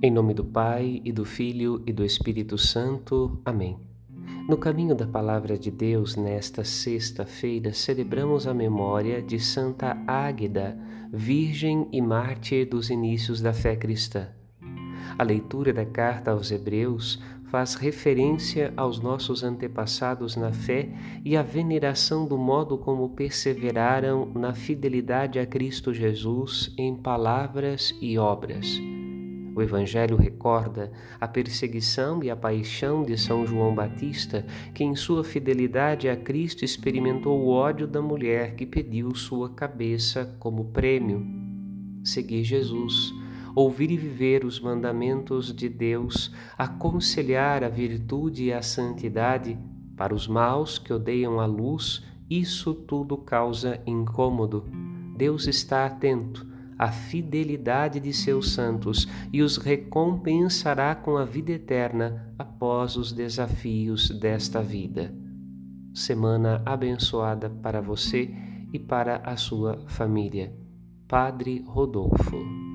Em nome do Pai e do Filho e do Espírito Santo. Amém. No caminho da Palavra de Deus, nesta sexta-feira, celebramos a memória de Santa Águeda, Virgem e Mártir dos inícios da fé cristã. A leitura da carta aos Hebreus faz referência aos nossos antepassados na fé e à veneração do modo como perseveraram na fidelidade a Cristo Jesus em palavras e obras. O Evangelho recorda a perseguição e a paixão de São João Batista, que em sua fidelidade a Cristo experimentou o ódio da mulher que pediu sua cabeça como prêmio. Seguir Jesus, ouvir e viver os mandamentos de Deus, aconselhar a virtude e a santidade para os maus que odeiam a luz, isso tudo causa incômodo. Deus está atento a fidelidade de seus santos e os recompensará com a vida eterna após os desafios desta vida. Semana abençoada para você e para a sua família. Padre Rodolfo.